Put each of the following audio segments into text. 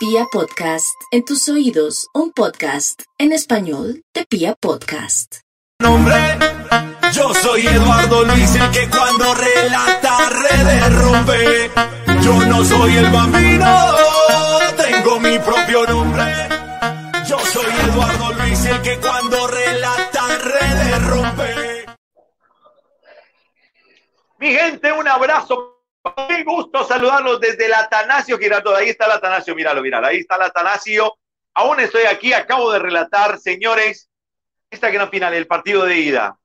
Pia Podcast, en tus oídos, un podcast en español de Pia Podcast. Nombre, yo soy Eduardo Luis, el que cuando relata redes rompe. Yo no soy el bambino, tengo mi propio nombre. Yo soy Eduardo Luis, el que cuando relata redes rompe. Mi gente, un abrazo. Qué gusto saludarlos desde el Atanasio Girardot. Ahí está el Atanasio, míralo, míralo. Ahí está el Atanasio. Aún estoy aquí, acabo de relatar, señores, esta gran final, el partido de ida.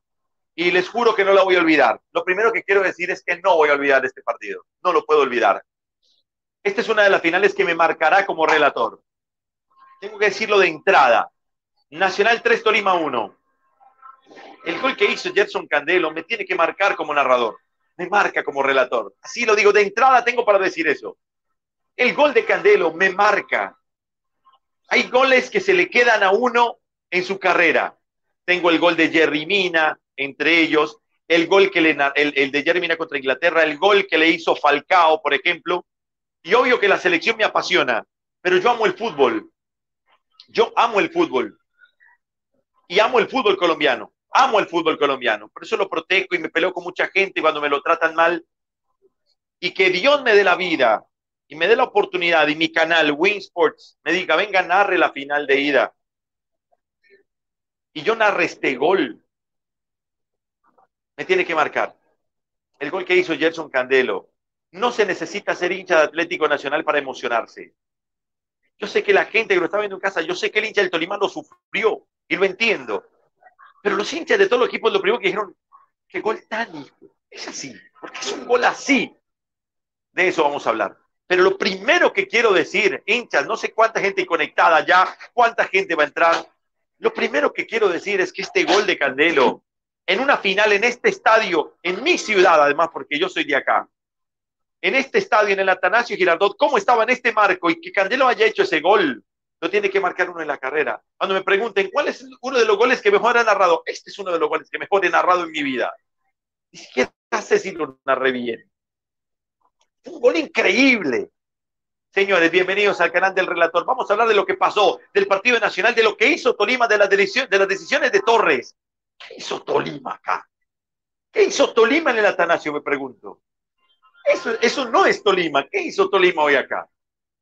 Y les juro que no la voy a olvidar. Lo primero que quiero decir es que no voy a olvidar este partido. No lo puedo olvidar. Esta es una de las finales que me marcará como relator. Tengo que decirlo de entrada. Nacional 3, Tolima 1. El gol que hizo Jetson Candelo me tiene que marcar como narrador me marca como relator. Así lo digo, de entrada tengo para decir eso. El gol de Candelo me marca. Hay goles que se le quedan a uno en su carrera. Tengo el gol de Jerry Mina, entre ellos, el gol que le, el, el de Jerry Mina contra Inglaterra, el gol que le hizo Falcao, por ejemplo. Y obvio que la selección me apasiona, pero yo amo el fútbol. Yo amo el fútbol. Y amo el fútbol colombiano amo el fútbol colombiano, por eso lo protejo y me peleo con mucha gente cuando me lo tratan mal. Y que Dios me dé la vida y me dé la oportunidad y mi canal Win Sports me diga, venga, narre la final de ida. Y yo narre este gol. Me tiene que marcar. El gol que hizo Gerson Candelo. No se necesita ser hincha de Atlético Nacional para emocionarse. Yo sé que la gente que lo está viendo en casa, yo sé que el hincha del Tolima lo sufrió y lo entiendo. Pero los hinchas de todos los equipos lo primero que dijeron, qué gol tan es así, porque es un gol así. De eso vamos a hablar. Pero lo primero que quiero decir, hinchas, no sé cuánta gente conectada ya, cuánta gente va a entrar. Lo primero que quiero decir es que este gol de Candelo, en una final en este estadio, en mi ciudad además, porque yo soy de acá, en este estadio, en el Atanasio Girardot, cómo estaba en este marco y que Candelo haya hecho ese gol, lo tiene que marcar uno en la carrera. Cuando me pregunten, ¿cuál es uno de los goles que mejor ha narrado? Este es uno de los goles que mejor he narrado en mi vida. Ni siquiera sé si lo narré bien. Un gol increíble. Señores, bienvenidos al canal del relator. Vamos a hablar de lo que pasó, del partido nacional, de lo que hizo Tolima, de, de las decisiones de Torres. ¿Qué hizo Tolima acá? ¿Qué hizo Tolima en el Atanasio? Me pregunto. Eso, eso no es Tolima. ¿Qué hizo Tolima hoy acá?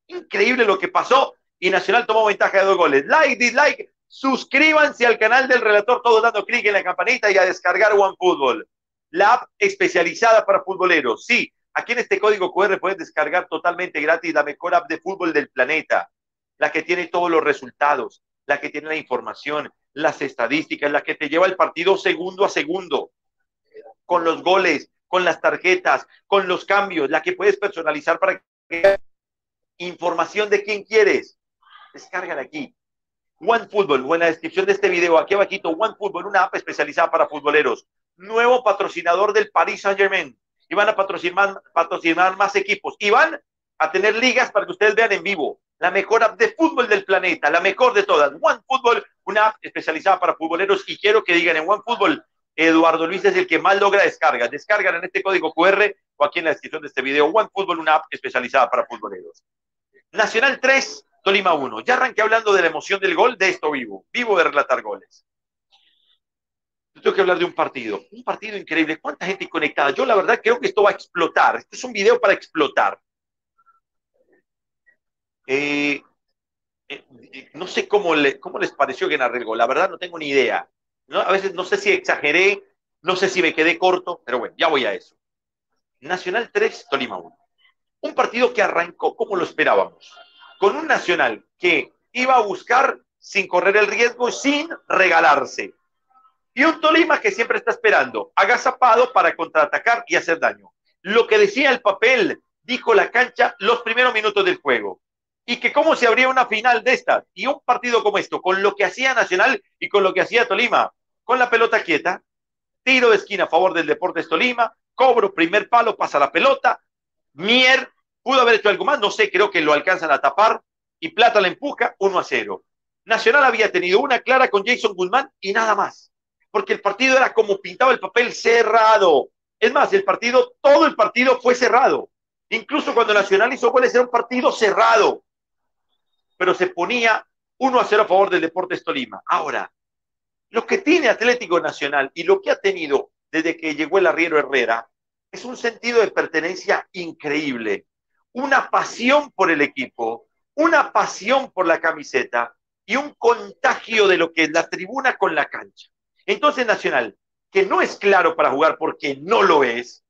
Increíble lo que pasó y Nacional tomó ventaja de dos goles. Like, dislike, suscríbanse al canal del relator, todos dando clic en la campanita y a descargar OneFootball, la app especializada para futboleros. Sí, aquí en este código QR puedes descargar totalmente gratis la mejor app de fútbol del planeta, la que tiene todos los resultados, la que tiene la información, las estadísticas, la que te lleva el partido segundo a segundo, con los goles, con las tarjetas, con los cambios, la que puedes personalizar para que información de quién quieres Descárgala aquí. One Football, o en la descripción de este video, aquí abajito, One Football, una app especializada para futboleros. Nuevo patrocinador del Paris Saint Germain. Y van a patrocinar, patrocinar más equipos. Y van a tener ligas para que ustedes vean en vivo. La mejor app de fútbol del planeta, la mejor de todas. One Football, una app especializada para futboleros. Y quiero que digan en One Football, Eduardo Luis es el que más logra descargas. Descargan en este código QR o aquí en la descripción de este video. One Football, una app especializada para futboleros. Nacional 3, Tolima 1. Ya arranqué hablando de la emoción del gol, de esto vivo. Vivo de relatar goles. tengo que hablar de un partido. Un partido increíble. ¿Cuánta gente conectada? Yo la verdad creo que esto va a explotar. Este es un video para explotar. Eh, eh, no sé cómo, le, cómo les pareció que gol. La verdad no tengo ni idea. A veces no sé si exageré, no sé si me quedé corto, pero bueno, ya voy a eso. Nacional 3, Tolima 1. Un partido que arrancó como lo esperábamos con un Nacional que iba a buscar sin correr el riesgo, sin regalarse. Y un Tolima que siempre está esperando, agazapado para contraatacar y hacer daño. Lo que decía el papel, dijo la cancha los primeros minutos del juego. Y que cómo se abría una final de estas y un partido como esto, con lo que hacía Nacional y con lo que hacía Tolima, con la pelota quieta, tiro de esquina a favor del Deportes Tolima, cobro, primer palo, pasa la pelota, Mier Pudo haber hecho algo más, no sé, creo que lo alcanzan a tapar y Plata la empuja 1 a 0. Nacional había tenido una clara con Jason Guzmán y nada más, porque el partido era como pintaba el papel cerrado. Es más, el partido, todo el partido fue cerrado. Incluso cuando Nacional hizo goles era un partido cerrado. pero se ponía 1 a 0 a favor del Deportes Tolima. Ahora, lo que tiene Atlético Nacional y lo que ha tenido desde que llegó el arriero Herrera es un sentido de pertenencia increíble, una pasión por el equipo, una pasión por la camiseta y un contagio de lo que es la tribuna con la cancha. Entonces Nacional, que no es claro para jugar porque no lo es,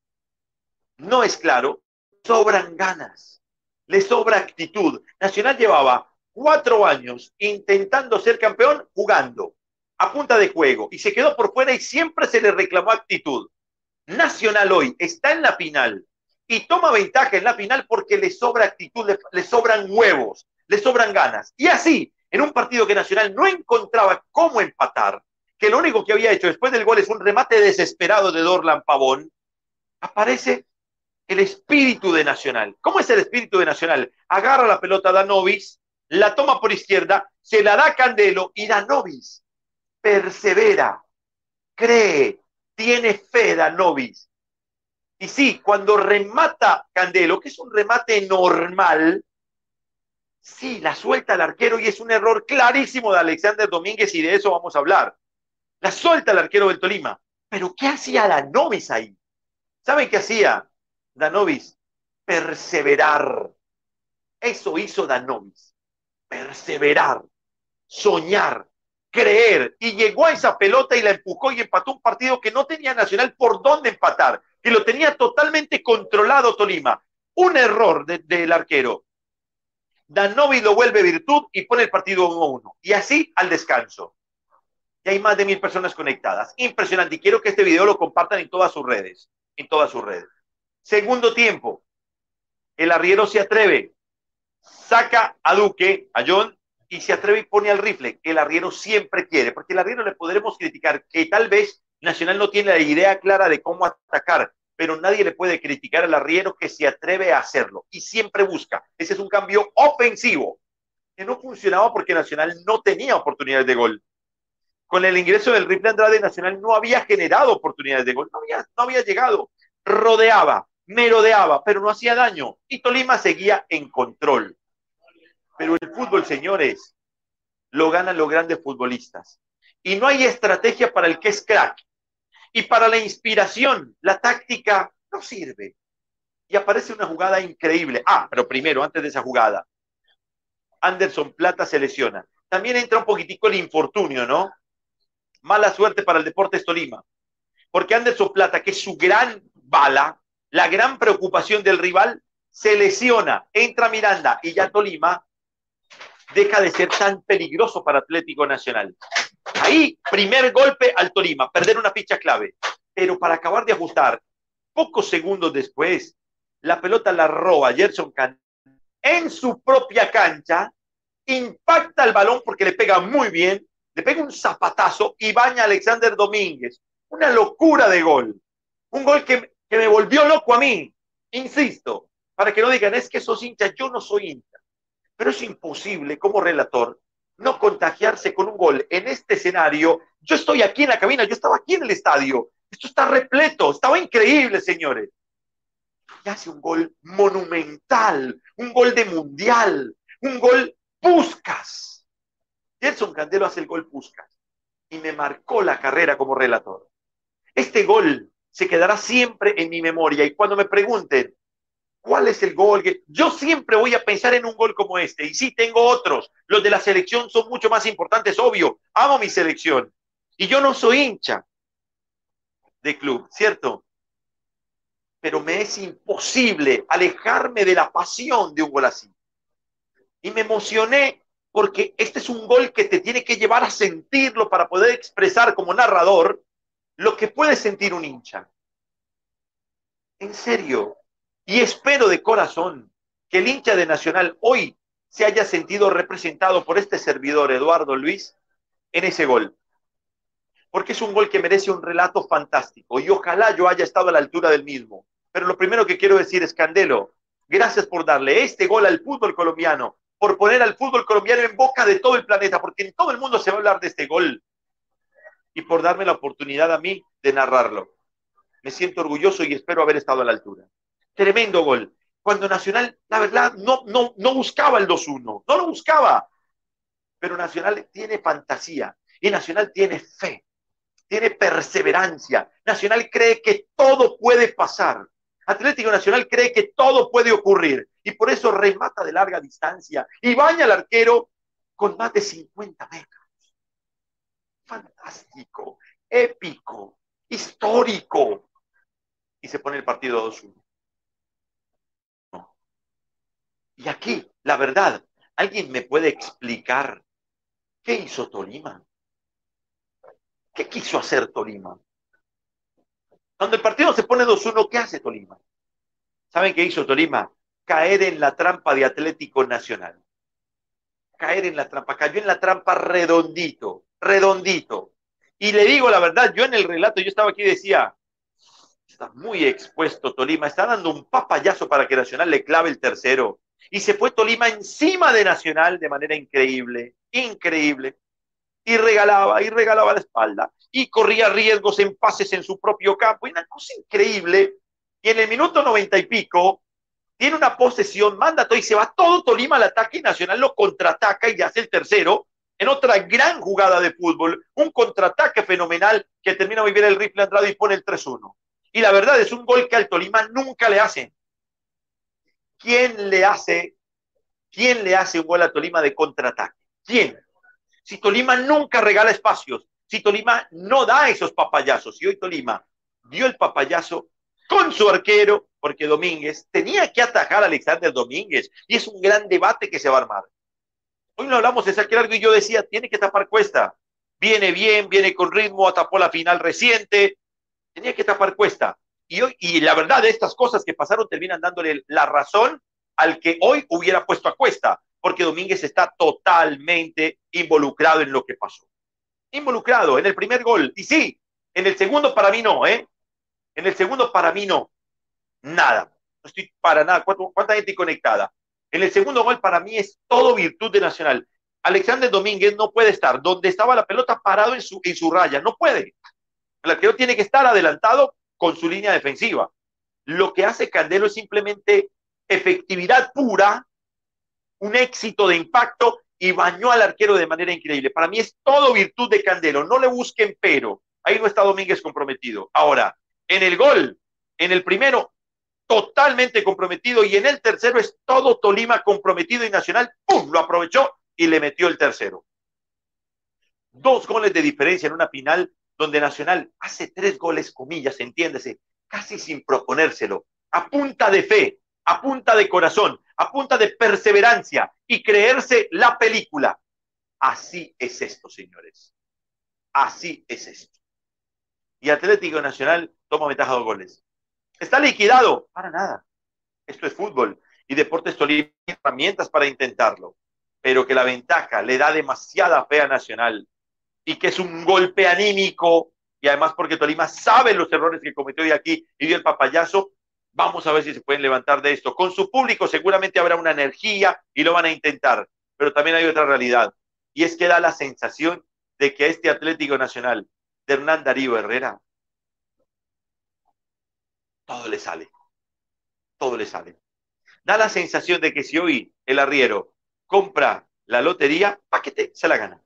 no es claro, sobran ganas, le sobra actitud. Nacional llevaba cuatro años intentando ser campeón jugando a punta de juego y se quedó por fuera y siempre se le reclamó actitud. Nacional hoy está en la final y toma ventaja en la final porque le sobra actitud, le, sobran huevos, le sobran ganas. Y así, en un partido que Nacional no encontraba cómo empatar, que lo único que había hecho después del gol es un remate desesperado de Dorlan Pavón, aparece el espíritu de Nacional. ¿Cómo es el espíritu de Nacional? Agarra la pelota Danovis, la toma por izquierda, se la da Candelo y Danovis persevera, cree, tiene fe Danovis. Y sí, cuando remata Candelo, que es un remate normal, sí, la suelta el arquero y es un error clarísimo de Alexander Domínguez y de eso vamos a hablar. La suelta el arquero del Tolima. Pero ¿qué hacía Danovis ahí? ¿Saben qué hacía Danovis? Perseverar. Eso hizo Danovis. Perseverar, soñar, creer y llegó a esa pelota y la empujó y empató un partido que no tenía Nacional por dónde empatar, que lo tenía totalmente controlado Tolima. Un error del arquero. Danovi lo vuelve virtud y pone el partido 1-1. Y así al descanso. Y hay más de mil personas conectadas. Impresionante. Y quiero que este video lo compartan en todas sus redes. En todas sus redes. Segundo tiempo. El arriero se atreve. Saca a Duque, a John, y se atreve y pone al rifle, que el arriero siempre quiere, porque el arriero le podremos criticar que tal vez Nacional no tiene la idea clara de cómo atacar, pero nadie le puede criticar al arriero que se atreve a hacerlo y siempre busca. Ese es un cambio ofensivo que no funcionaba porque Nacional no tenía oportunidades de gol. Con el ingreso del rifle Andrade, Nacional no había generado oportunidades de gol, no había, no había llegado, rodeaba, merodeaba, pero no hacía daño y Tolima seguía en control. Pero el fútbol, señores, lo ganan los grandes futbolistas. Y no hay estrategia para el que es crack. Y para la inspiración, la táctica no sirve. Y aparece una jugada increíble. Ah, pero primero, antes de esa jugada, Anderson Plata se lesiona. También entra un poquitico el infortunio, ¿no? Mala suerte para el Deportes Tolima. Porque Anderson Plata, que es su gran bala, la gran preocupación del rival, se lesiona, entra Miranda y ya Tolima deja de ser tan peligroso para Atlético Nacional. Ahí, primer golpe al Tolima, perder una ficha clave. Pero para acabar de ajustar, pocos segundos después, la pelota la roba Gerson Can en su propia cancha, impacta el balón porque le pega muy bien, le pega un zapatazo y baña a Alexander Domínguez. Una locura de gol. Un gol que, que me volvió loco a mí. Insisto, para que no digan, es que sos hincha, yo no soy hincha. Pero es imposible como relator no contagiarse con un gol en este escenario. Yo estoy aquí en la cabina, yo estaba aquí en el estadio. Esto está repleto, estaba increíble, señores. Y hace un gol monumental, un gol de mundial, un gol Puscas. Gerson Candelo hace el gol Puscas y me marcó la carrera como relator. Este gol se quedará siempre en mi memoria y cuando me pregunten, ¿Cuál es el gol? Yo siempre voy a pensar en un gol como este. Y sí, tengo otros. Los de la selección son mucho más importantes, obvio. Amo mi selección. Y yo no soy hincha de club, ¿cierto? Pero me es imposible alejarme de la pasión de un gol así. Y me emocioné porque este es un gol que te tiene que llevar a sentirlo para poder expresar como narrador lo que puede sentir un hincha. En serio, y espero de corazón que el hincha de Nacional hoy se haya sentido representado por este servidor, Eduardo Luis, en ese gol. Porque es un gol que merece un relato fantástico y ojalá yo haya estado a la altura del mismo. Pero lo primero que quiero decir es, Candelo, gracias por darle este gol al fútbol colombiano, por poner al fútbol colombiano en boca de todo el planeta, porque en todo el mundo se va a hablar de este gol. Y por darme la oportunidad a mí de narrarlo. Me siento orgulloso y espero haber estado a la altura. Tremendo gol. cuando Nacional, la verdad, no, no, no buscaba el 2-1, no lo buscaba. Pero Nacional tiene fantasía y Nacional tiene fe, tiene perseverancia. Nacional cree que todo puede pasar. Atlético Nacional cree que todo puede ocurrir y por eso remata de larga distancia y baña al arquero con más de 50 metros. Fantástico, épico, histórico. Y se pone el partido 2-1. Y aquí, la verdad, ¿alguien me puede explicar qué hizo Tolima? ¿Qué quiso hacer Tolima? Cuando el partido se pone 2-1, ¿qué hace Tolima? ¿Saben qué hizo Tolima? Caer en la trampa de Atlético Nacional. Caer en la trampa. Cayó en la trampa redondito, redondito. Y le digo la verdad, yo en el relato, yo estaba aquí y decía, está muy expuesto Tolima, está dando un papayazo para que Nacional le clave el tercero. Y se fue Tolima encima de Nacional de manera increíble, increíble y regalaba y regalaba la espalda y corría riesgos en pases en su propio campo. Una cosa increíble. Y en el minuto noventa y pico tiene una posesión, manda todo y se va todo Tolima al ataque y Nacional lo contraataca y hace el tercero en otra gran jugada de fútbol, un contraataque fenomenal que termina muy bien el rifle Andrade y pone el 3-1. Y la verdad es un gol que al Tolima nunca le hacen. ¿Quién le hace, quién le hace un gol a Tolima de contraataque? ¿Quién? si Tolima nunca regala espacios, si Tolima no da esos papayazos, y hoy Tolima dio el papayazo con su arquero, porque Domínguez tenía que atajar a Alexander Domínguez, y es un gran debate que se va a armar. Hoy no hablamos de largo y yo decía, tiene que tapar Cuesta. Viene bien, viene con ritmo, atapó la final reciente, tenía que tapar Cuesta. Y, la verdad, de estas cosas que pasaron terminan dándole la razón al que hoy hubiera puesto a Cuesta porque Domínguez está totalmente involucrado en lo que pasó. Involucrado en el primer gol. Y sí, en el segundo para mí no, ¿eh? En el segundo para mí no. Nada. No estoy para nada. ¿Cuánta gente conectada? En el segundo gol para mí es todo virtud de Nacional. Alexander Domínguez no puede estar donde estaba la pelota parado en su, en su raya. No puede. El arquero tiene que estar adelantado con su línea defensiva. Lo que hace Candelo es simplemente efectividad pura un éxito de impacto y bañó al arquero de manera increíble. Para mí es todo virtud de Candelo, no le busquen pero. Ahí no está Domínguez comprometido. Ahora, en el gol, en el primero, totalmente comprometido y en el tercero es todo Tolima comprometido y Nacional, ¡pum!, lo aprovechó y le metió el tercero. Dos goles de diferencia en una final donde Nacional hace tres goles, comillas, entiéndese, casi sin proponérselo, a punta de fe, a punta de corazón, a punta de perseverancia y creerse la película. Así es esto, señores. Así es esto. Y Atlético Nacional toma ventaja de goles. ¿Está liquidado? Para nada. Esto es fútbol. Y Deportes Tolima herramientas para intentarlo. Pero que la ventaja le da demasiada fe a Nacional y que es un golpe anímico y además porque Tolima sabe los errores que cometió hoy aquí y dio el papayazo, Vamos a ver si se pueden levantar de esto. Con su público seguramente habrá una energía y lo van a intentar, pero también hay otra realidad. Y es que da la sensación de que este Atlético Nacional de Hernán Darío Herrera, todo le sale. Todo le sale. Da la sensación de que si hoy el arriero compra la lotería, paquete, se la gana.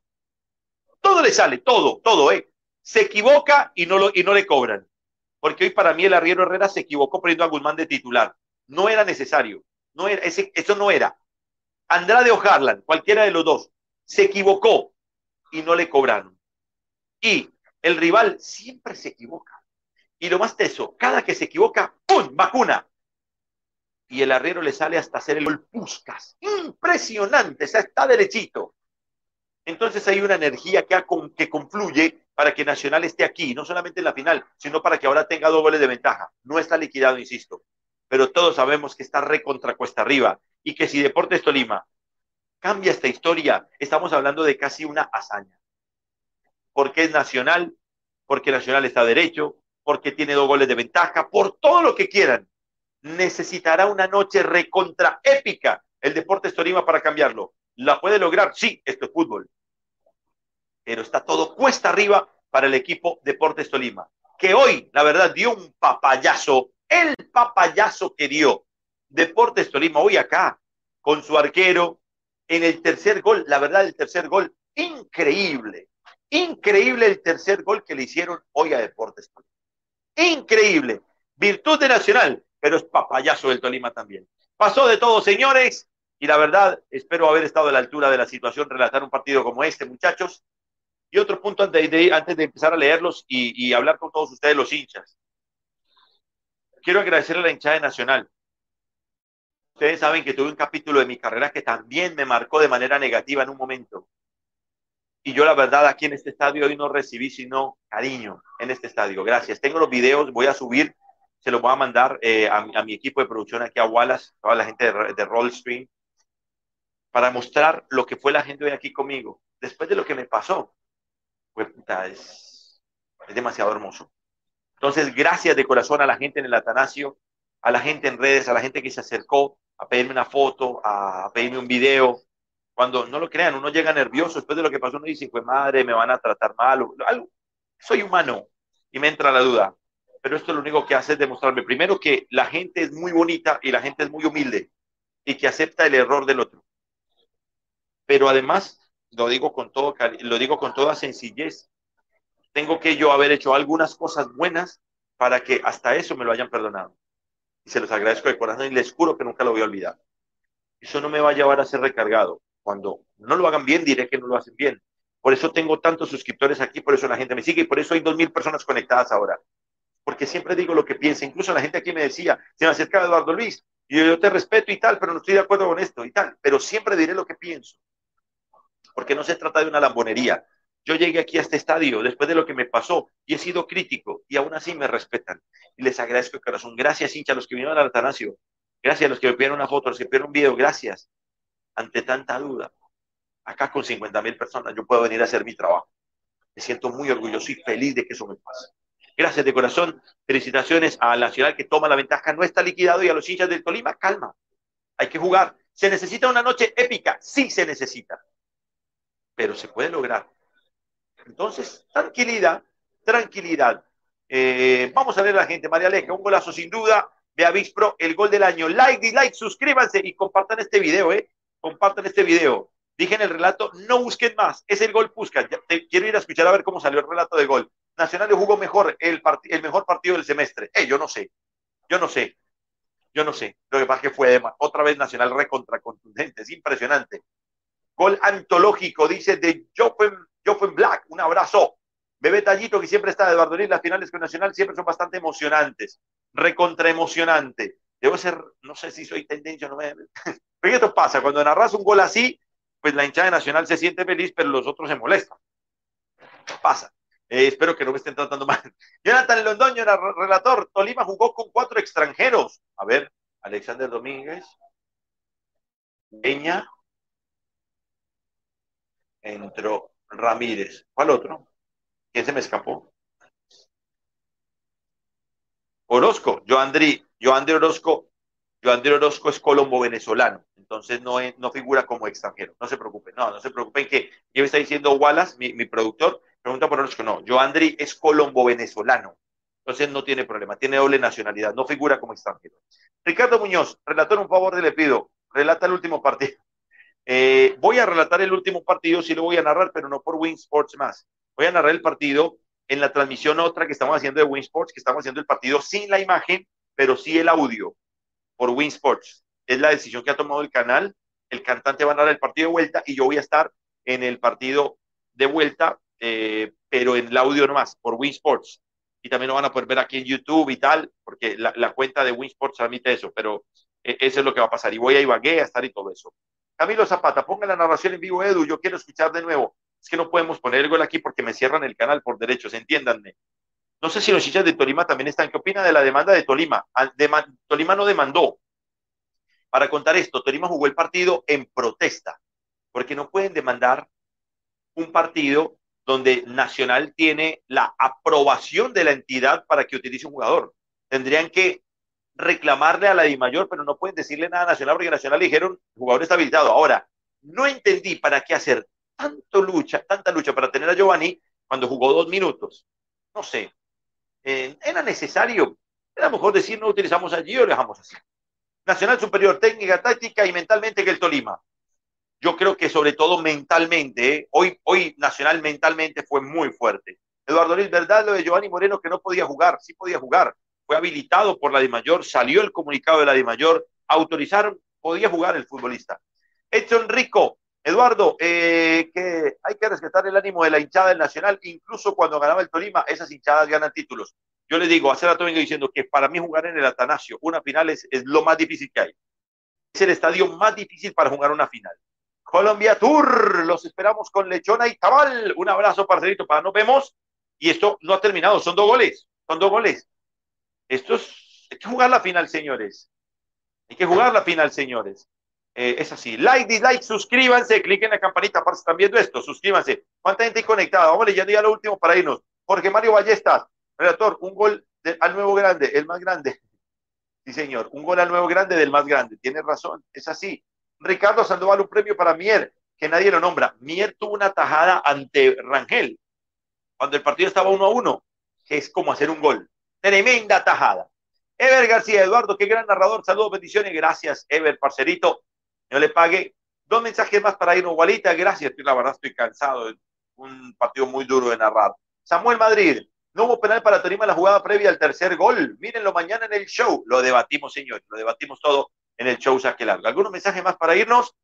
Todo le sale, todo, todo, ¿eh? Se equivoca y no, lo, y no le cobran porque hoy para mí el arriero Herrera se equivocó poniendo a Guzmán de titular. No era necesario. No era, ese, eso no era. Andrade o cualquiera de los dos, se equivocó y no le cobraron. Y el rival siempre se equivoca. Y lo más teso, cada que se equivoca, ¡pum! vacuna. Y el arriero le sale hasta hacer el gol Puscas. Impresionante, o sea, está derechito. Entonces hay una energía que, que confluye para que Nacional esté aquí, no solamente en la final, sino para que ahora tenga dos goles de ventaja. No está liquidado, insisto, pero todos sabemos que está recontra cuesta arriba y que si Deportes Tolima cambia esta historia, estamos hablando de casi una hazaña. Porque es Nacional, porque Nacional está derecho, porque tiene dos goles de ventaja, por todo lo que quieran. Necesitará una noche recontra épica el Deportes Tolima para cambiarlo. ¿La puede lograr? Sí, esto es fútbol pero está todo cuesta arriba para el equipo Deportes Tolima, que hoy, la verdad, dio un papayazo, el papayazo que dio. Deportes Tolima hoy acá, con su arquero, en el tercer gol, la verdad, el tercer gol, increíble, increíble el tercer gol que le hicieron hoy a Deportes Tolima. Increíble, virtud de Nacional, pero es papayazo del Tolima también. Pasó de todo, señores, y la verdad, espero haber estado a la altura de la situación, relatar un partido como este, muchachos. Y otro punto antes de, antes de empezar a leerlos y, y hablar con todos ustedes, los hinchas. Quiero agradecerle a la hinchada de Nacional. Ustedes saben que tuve un capítulo de mi carrera que también me marcó de manera negativa en un momento. Y yo la verdad aquí en este estadio hoy no recibí sino cariño en este estadio. Gracias. Tengo los videos, voy a subir, se los voy a mandar eh, a, a, mi equipo de producción aquí a Wallace, toda la gente de, de Rollstream, para mostrar lo que fue la gente hoy aquí conmigo. Después de lo que me pasó, es, es demasiado hermoso. Entonces, gracias de corazón a la gente en el Atanasio, a la gente en redes, a la gente que se acercó a pedirme una foto, a pedirme un video. Cuando no lo crean, uno llega nervioso después de lo que pasó, uno dice, pues madre, me van a tratar mal, o algo. Soy humano y me entra la duda. Pero esto lo único que hace es demostrarme, primero, que la gente es muy bonita y la gente es muy humilde y que acepta el error del otro. Pero además, lo digo con, todo, lo digo con toda sencillez, tengo que yo haber hecho algunas cosas buenas para que hasta eso me lo hayan perdonado. Y se los agradezco de corazón y les juro que nunca lo voy a olvidar. Eso no me va a llevar a ser recargado. Cuando no lo hagan bien, diré que no lo hacen bien. Por eso tengo tantos suscriptores aquí, por eso la gente me sigue y por eso hay dos mil personas conectadas ahora. Porque siempre digo lo que piensa. Incluso la gente aquí me decía, se me acercaba Eduardo Luis, y yo, yo te respeto y tal, pero no estoy de acuerdo con esto y tal. Pero siempre diré lo que pienso. Porque no se trata de una lambonería. Yo llegué aquí a este estadio después de lo que me pasó y he sido crítico y aún así me respetan. Y les agradezco de corazón. Gracias, hincha, a los que vinieron al Atanasio. Gracias a los que me pidieron una foto, a los que me pidieron un video. Gracias. Ante tanta duda. Acá con 50 mil personas yo puedo venir a hacer mi trabajo. Me siento muy orgulloso y feliz de que eso me pase. Gracias de corazón. Felicitaciones a la ciudad que toma la ventaja. No está liquidado y a los hinchas del Tolima, calma. Hay que jugar. ¿Se necesita una noche épica? Sí se necesita. Pero se puede lograr. Entonces, tranquilidad, tranquilidad. Eh, vamos a ver a la gente. María Aleja, un golazo sin duda. Beavis Pro, el gol del año. Like, dislike, suscríbanse y compartan este video, ¿eh? Compartan este video. Dije en el relato, no busquen más. Es el gol Puskas. Quiero ir a escuchar a ver cómo salió el relato de gol. Nacional jugó mejor el, el mejor partido del semestre. Eh, yo no sé. Yo no sé. Yo no sé. Lo que pasa es que fue otra vez Nacional recontra contundente. Es impresionante. Gol antológico, dice de Joffen, Joffen Black. Un abrazo. Bebé Tallito, que siempre está de Luis, las finales con Nacional siempre son bastante emocionantes. Recontra emocionante. Debo ser, no sé si soy tendencia o no me. Pero esto pasa, cuando narras un gol así, pues la hinchada Nacional se siente feliz, pero los otros se molestan. Pasa. Eh, espero que no me estén tratando mal. Jonathan Londoño relator. Tolima jugó con cuatro extranjeros. A ver, Alexander Domínguez, Peña, entró Ramírez. ¿Cuál otro? ¿Quién se me escapó? Orozco, Joandri, Joandri Orozco, Joandri Orozco es colombo venezolano, entonces no, es, no figura como extranjero. No se preocupen, no, no se preocupen que yo está diciendo Wallace, mi, mi productor, pregunta por Orozco, no, Joandri es colombo venezolano, entonces no tiene problema, tiene doble nacionalidad, no figura como extranjero. Ricardo Muñoz, relator, un favor le pido, relata el último partido. Eh, voy a relatar el último partido, sí lo voy a narrar, pero no por Win Sports más. Voy a narrar el partido en la transmisión otra que estamos haciendo de Win Sports, que estamos haciendo el partido sin la imagen, pero sí el audio por Win Sports. Es la decisión que ha tomado el canal. El cantante va a narrar el partido de vuelta y yo voy a estar en el partido de vuelta, eh, pero en el audio nomás, por Win Sports. Y también lo van a poder ver aquí en YouTube y tal, porque la, cuenta de Win Sports transmite eso, pero eso es lo que va a pasar. Y voy a Ibagué a estar y todo eso. Camilo Zapata, ponga la narración en vivo, Edu, yo quiero escuchar de nuevo. Es que no podemos poner el gol aquí porque me cierran el canal por derechos, entiéndanme. No sé si los hinchas de Tolima también están. ¿Qué opina de la demanda de Tolima? De, Tolima no demandó. Para contar esto, Tolima jugó el partido en protesta, porque no pueden demandar un partido donde Nacional tiene la aprobación de la entidad para que utilice un jugador. Tendrían que reclamarle a la Di Mayor, pero no pueden decirle nada a Nacional porque Nacional le dijeron jugador está habilitado. Ahora, no entendí para qué hacer tanto lucha, tanta lucha para tener a Giovanni cuando jugó dos minutos. No sé. Eh, era necesario. Era mejor decir no utilizamos allí o lo dejamos así. Nacional superior técnica, táctica y mentalmente que el Tolima. Yo creo que sobre todo mentalmente, ¿eh? hoy, hoy Nacional mentalmente fue muy fuerte. Eduardo Luis Verdad, lo de Giovanni Moreno que no podía jugar, sí podía jugar, fue habilitado por la de Mayor, salió el comunicado de la de Mayor, autorizaron, podía jugar el futbolista. Edson Rico, Eduardo, eh, que hay que respetar el ánimo de la hinchada del Nacional, incluso cuando ganaba el Tolima, esas hinchadas ganan títulos. Yo le digo, hace rato vengo diciendo que para mí jugar en el Atanasio, una final es, es lo más difícil que hay. Es el estadio más difícil para jugar una final. Colombia Tour, los esperamos con Lechona y Tabal. Un abrazo, parcerito, para nos vemos. Y esto no ha terminado, son dos goles, son dos goles. Esto es, hay que jugar la final, señores. Hay que jugar la final, señores. Eh, es así. Like, dislike, suscríbanse, cliquen la campanita para si están viendo esto, suscríbanse. ¿Cuánta gente hay conectada? Vamos leyendo ya lo último para irnos. Jorge Mario Ballestas, relator, un gol al nuevo grande, el más grande. Sí, señor, un gol al nuevo grande del más grande. Tiene razón, es así. Ricardo Sandoval, un premio para Mier, que nadie lo nombra. Mier tuvo una tajada ante Rangel, cuando el partido estaba uno a uno, que es como hacer un gol. Tremenda tajada. Ever García, Eduardo, qué gran narrador. Saludos, bendiciones. Gracias, Ever, parcerito. Yo le pagué dos mensajes más para irnos, igualita. Gracias, la verdad estoy cansado. Un partido muy duro de narrar. Samuel Madrid, no hubo penal para Torima en la jugada previa al tercer gol. Mírenlo mañana en el show. Lo debatimos, señores. Lo debatimos todo en el show Saque Largo. ¿Algunos mensajes más para irnos?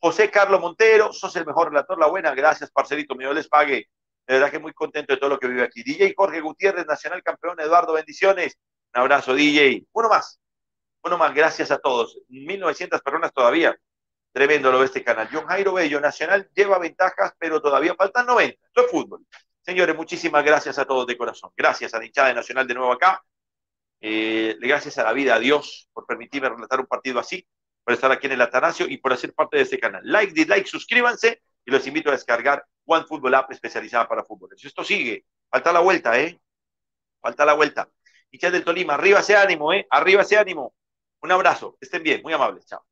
José Carlos Montero, sos el mejor relator, la buena. Gracias, parcerito. mío les pague. De verdad que muy contento de todo lo que vive aquí. DJ Jorge Gutiérrez, nacional campeón. Eduardo, bendiciones. Un abrazo, DJ. Uno más. Uno más. Gracias a todos. 1900 personas todavía. Tremendo lo de este canal. John Jairo Bello, Nacional lleva ventajas, pero todavía faltan 90. Esto es fútbol. Señores, muchísimas gracias a todos de corazón. Gracias a la hinchada de Nacional de nuevo acá. Eh, gracias a la vida, a Dios, por permitirme relatar un partido así, por estar aquí en el Atanasio y por hacer parte de este canal. Like, dislike, suscríbanse y los invito a descargar One Football App especializada para fútbol. Esto sigue, falta la vuelta, ¿eh? Falta la vuelta. Hinchas del Tolima, arriba ese ánimo, ¿eh? Arriba ese ánimo. Un abrazo, estén bien, muy amables, chao.